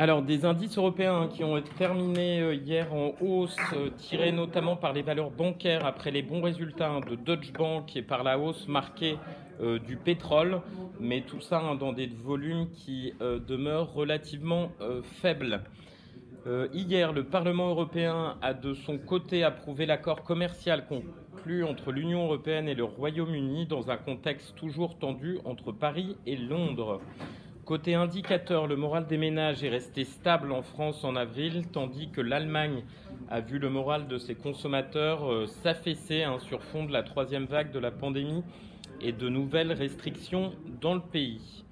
Alors, des indices européens qui ont été terminés euh, hier en hausse, euh, tirés notamment par les valeurs bancaires après les bons résultats hein, de Deutsche Bank et par la hausse marquée euh, du pétrole, mais tout ça hein, dans des volumes qui demeurent relativement faibles. hier, le Parlement européen a de son côté approuvé l'accord commercial conclu entre l'Union européenne et le Royaume-Uni dans un contexte toujours tendu entre Paris et Londres. Côté indicateur, le moral des ménages est resté stable en France en avril, tandis que l'Allemagne a vu le moral de ses consommateurs euh, s'affaisser hein, sur fond de la troisième vague de la pandémie et de nouvelles restrictions dans le pays.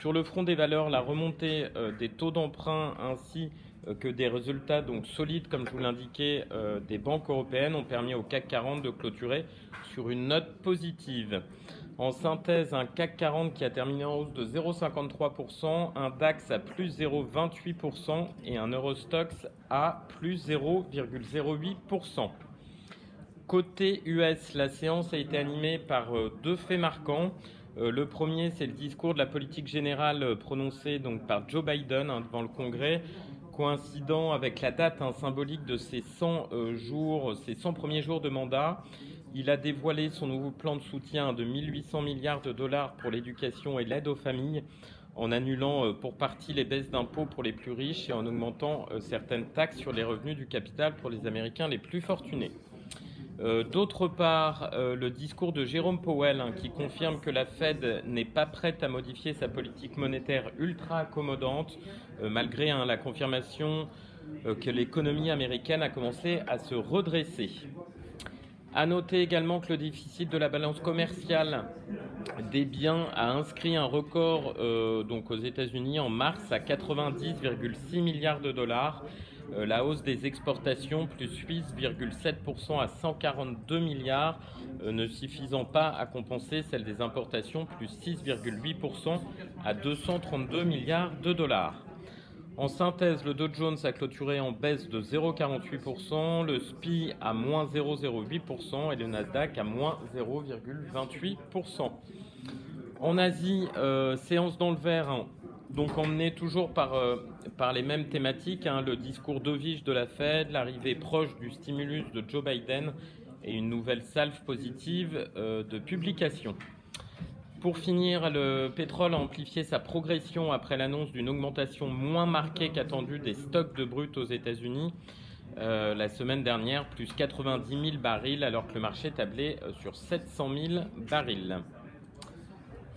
Sur le front des valeurs, la remontée euh, des taux d'emprunt ainsi euh, que des résultats donc solides, comme je vous l'indiquais, des banques européennes ont permis au CAC 40 de clôturer sur une note positive. En synthèse, un CAC 40 qui a terminé en hausse de 0,53%, un DAX à plus 0,28% et un Eurostox à plus 0,08%. Côté US, la séance a été animée par euh, deux faits marquants. Euh, le premier, c'est le discours de la politique générale euh, prononcé donc par Joe Biden hein, devant le Congrès, coïncidant avec la date hein, symbolique de ses 100 jours, ses 100 premiers jours de mandat. Il a dévoilé son nouveau plan de soutien de 1800 milliards de dollars pour l'éducation et l'aide aux familles, en annulant euh, pour partie les baisses d'impôts pour les plus riches et en augmentant euh, certaines taxes sur les revenus du capital pour les Américains les plus fortunés. Euh, d'autre part, le discours de Jérôme Powell hein, qui confirme que la Fed n'est pas prête à modifier sa politique monétaire ultra accommodante, malgré hein, la confirmation que l'économie américaine a commencé à se redresser. À noter également que le déficit de la balance commerciale des biens a inscrit un record euh, aux États-Unis en mars à 90,6 milliards de dollars. Euh, la hausse des exportations plus 8,7% à 142 milliards, euh, ne suffisant pas à compenser celle des importations plus 6,8% à 232 milliards de dollars. En synthèse, le Dow Jones a clôturé en baisse de 0,48%, le SPI à moins 0,08% et le Nasdaq à moins 0,28%. En Asie, euh, séance dans le vert, hein. Donc emmené toujours par, euh, par les mêmes thématiques, hein. le discours d'ovige de la Fed, l'arrivée proche du stimulus de Joe Biden et une nouvelle salve positive euh, de publication. Pour finir, le pétrole a amplifié sa progression après l'annonce d'une augmentation moins marquée qu'attendue des stocks de brut aux États-Unis. Euh, la semaine dernière, plus 90 000 barils, alors que le marché tablait sur 700 000 barils.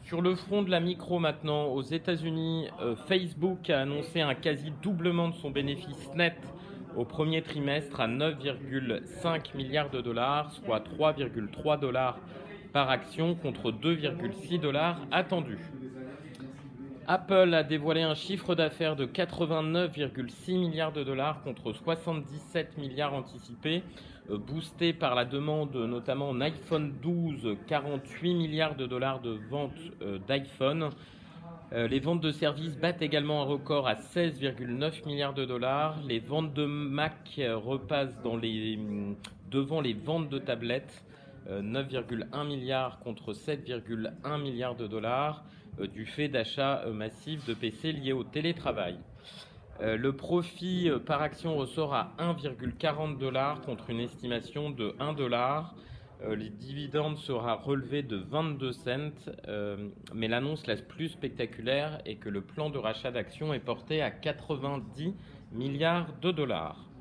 Sur le front de la micro maintenant, aux États-Unis, euh, Facebook a annoncé un quasi doublement de son bénéfice net au premier trimestre à 9,5 milliards de dollars, soit 3,3 dollars par action contre 2,6 dollars attendus. Apple a dévoilé un chiffre d'affaires de 89,6 milliards de dollars contre 77 milliards anticipés, euh, boosté par la demande notamment en iPhone 12, 48 milliards de dollars de ventes euh, d'iPhone. Euh, les ventes de services battent également un record à 16,9 milliards de dollars. Les ventes de Mac repassent les, devant les ventes de tablettes. 9,1 euh, milliards contre 7,1 milliards de dollars du fait d'achats euh, massifs de PC liés au télétravail. Le profit par action ressort à 1,40 dollars contre une estimation de 1 dollar. Les dividendes sera relevé de 22 cents, mais l'annonce la plus spectaculaire est que le plan de rachat d'actions est porté à 90 milliards de dollars.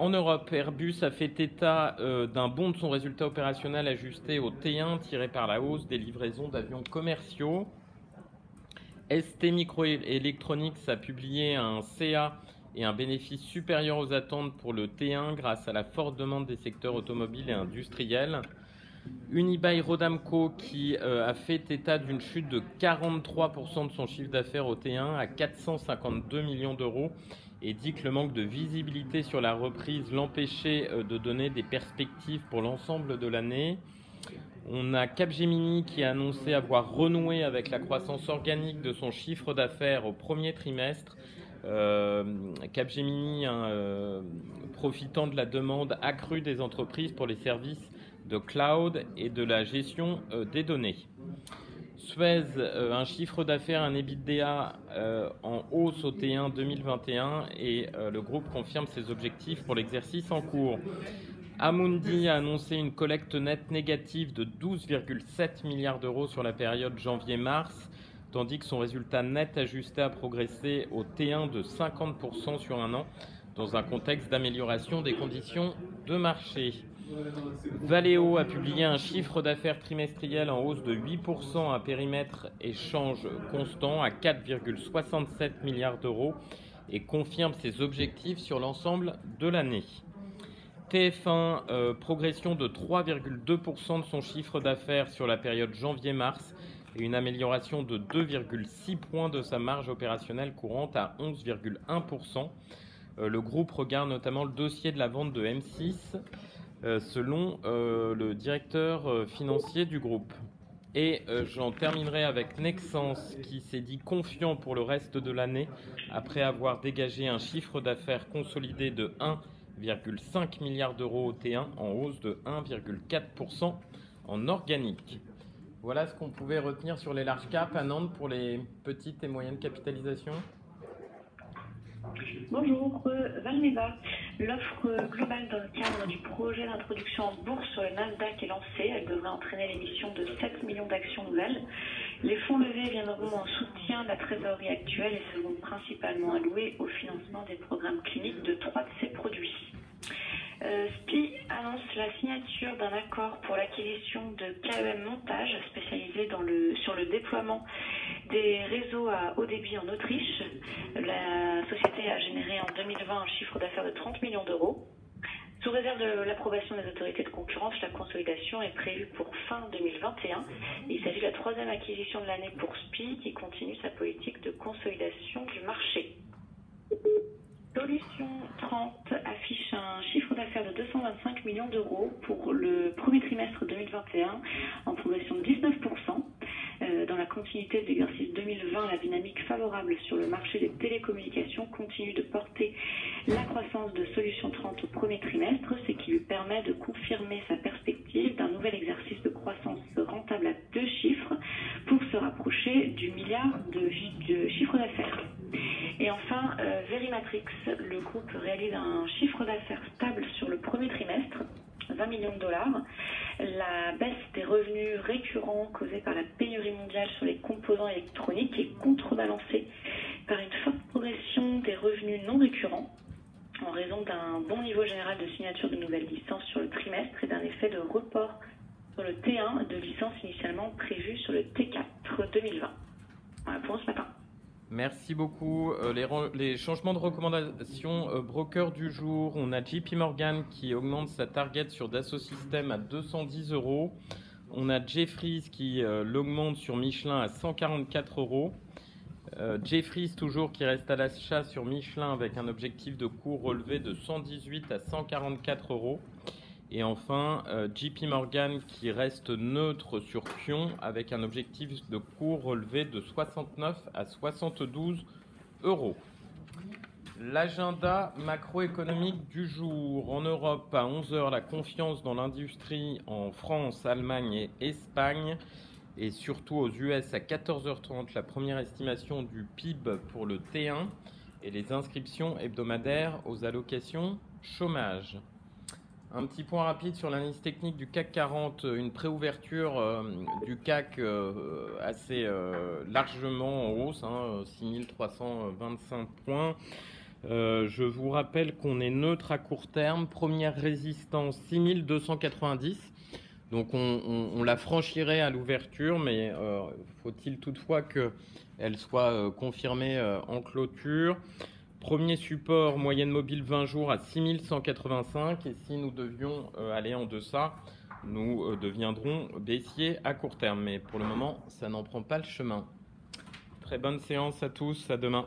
En Europe, Airbus a fait état euh, d'un bond de son résultat opérationnel ajusté au T1 tiré par la hausse des livraisons d'avions commerciaux. ST Microelectronics a publié un CA et un bénéfice supérieur aux attentes pour le T1 grâce à la forte demande des secteurs automobiles et industriels. Unibail Rodamco qui euh, a fait état d'une chute de 43% de son chiffre d'affaires au T1 à 452 millions d'euros et dit que le manque de visibilité sur la reprise l'empêchait euh, de donner des perspectives pour l'ensemble de l'année. On a Capgemini qui a annoncé avoir renoué avec la croissance organique de son chiffre d'affaires au premier trimestre. Euh, Capgemini, hein, profitant de la demande accrue des entreprises pour les services de cloud et de la gestion des données. Suez, un chiffre d'affaires, un EBITDA en hausse au T1 2021 et le groupe confirme ses objectifs pour l'exercice en cours. Amundi a annoncé une collecte nette négative de 12,7 milliards d'euros sur la période janvier-mars, tandis que son résultat net ajusté a progressé au T1 de 50% sur un an, dans un contexte d'amélioration des conditions de marché. Valeo a publié un chiffre d'affaires trimestriel en hausse de 8% à périmètre échange constant à 4,67 milliards d'euros et confirme ses objectifs sur l'ensemble de l'année. TF1, euh, progression de 3,2% de son chiffre d'affaires sur la période janvier-mars et une amélioration de 2,6 points de sa marge opérationnelle courante à 11,1%. Euh, le groupe regarde notamment le dossier de la vente de M6 euh, selon le directeur financier du groupe. Et j'en terminerai avec Nexens qui s'est dit confiant pour le reste de l'année après avoir dégagé un chiffre d'affaires consolidé de 1 1,5 milliards d'euros au T1 en hausse de 1,4% en organique. Voilà ce qu'on pouvait retenir sur les large caps à Nantes pour les petites et moyennes capitalisations. Bonjour, euh, Valneva. L'offre globale dans le cadre du projet d'introduction en bourse sur le Nasdaq est lancée. Elle devrait entraîner l'émission de 7 millions d'actions nouvelles. Les fonds levés viendront en soutien de la trésorerie actuelle et seront principalement alloués au financement des programmes cliniques de trois de ces produits. Euh, SPI annonce la signature d'un accord pour l'acquisition de KEM Montage, spécialisé sur le déploiement des réseaux à haut débit en Autriche. La société a généré en 2020 un chiffre d'affaires de 30 millions d'euros. Sous réserve de l'approbation des autorités de concurrence, la consolidation est prévue pour fin 2021. Il s'agit de la troisième acquisition de l'année pour SPI qui continue sa politique de consolidation du marché. Solution 30 affiche un chiffre d'affaires de 225 millions d'euros pour le premier trimestre 2021 en progression de 19%. Euh, dans la de l'exercice 2020, la dynamique favorable sur le marché des télécommunications continue de porter la croissance de Solution 30 au premier trimestre, ce qui lui permet de confirmer sa perspective d'un nouvel exercice de croissance rentable à deux chiffres pour se rapprocher du milliard de, chiffre d'affaires. Et enfin, euh, Verimatrix, le groupe réalise un chiffre d'affaires stable sur le premier trimestre 20 millions de dollars. La baisse des revenus récurrents causée par la pénurie mondiale sur les composants électroniques est contrebalancée par une forte progression des revenus non récurrents en raison d'un bon niveau général de signature de nouvelles licences sur le trimestre et d'un effet de report sur le T1 de licences initialement prévues sur le T4 2020. Voilà pour ce matin. Merci beaucoup. Euh, les, changements de recommandation euh, broker du jour, on a JP Morgan qui augmente sa target sur Dassault Systèmes à 210 euros. On a Jeffries qui euh, l'augmente sur Michelin à 144 euros. Jeffries toujours qui reste à l'achat sur Michelin avec un objectif de cours relevé de 118 à 144 euros. Et enfin, euh, JP Morgan qui reste neutre sur Pion avec un objectif de cours relevé de 69 à 72 euros. L'agenda macroéconomique du jour. En Europe, à 11h, la confiance dans l'industrie en France, Allemagne et Espagne. Et surtout aux US, à 14h30, la première estimation du PIB pour le T1 et les inscriptions hebdomadaires aux allocations chômage. Un petit point rapide sur l'analyse technique du CAC 40, une préouverture euh, du CAC euh, assez euh, largement en hausse, 6325 hein, points. je vous rappelle qu'on est neutre à court terme, première résistance 6290. Donc on, on la franchirait à l'ouverture, mais faut-il toutefois qu'elle soit confirmée en clôture? Premier support, moyenne mobile 20 jours à 6185. Et si nous devions euh, aller en deçà, nous euh, deviendrons baissiers à court terme. Mais pour le moment, ça n'en prend pas le chemin. Très bonne séance à tous. À demain.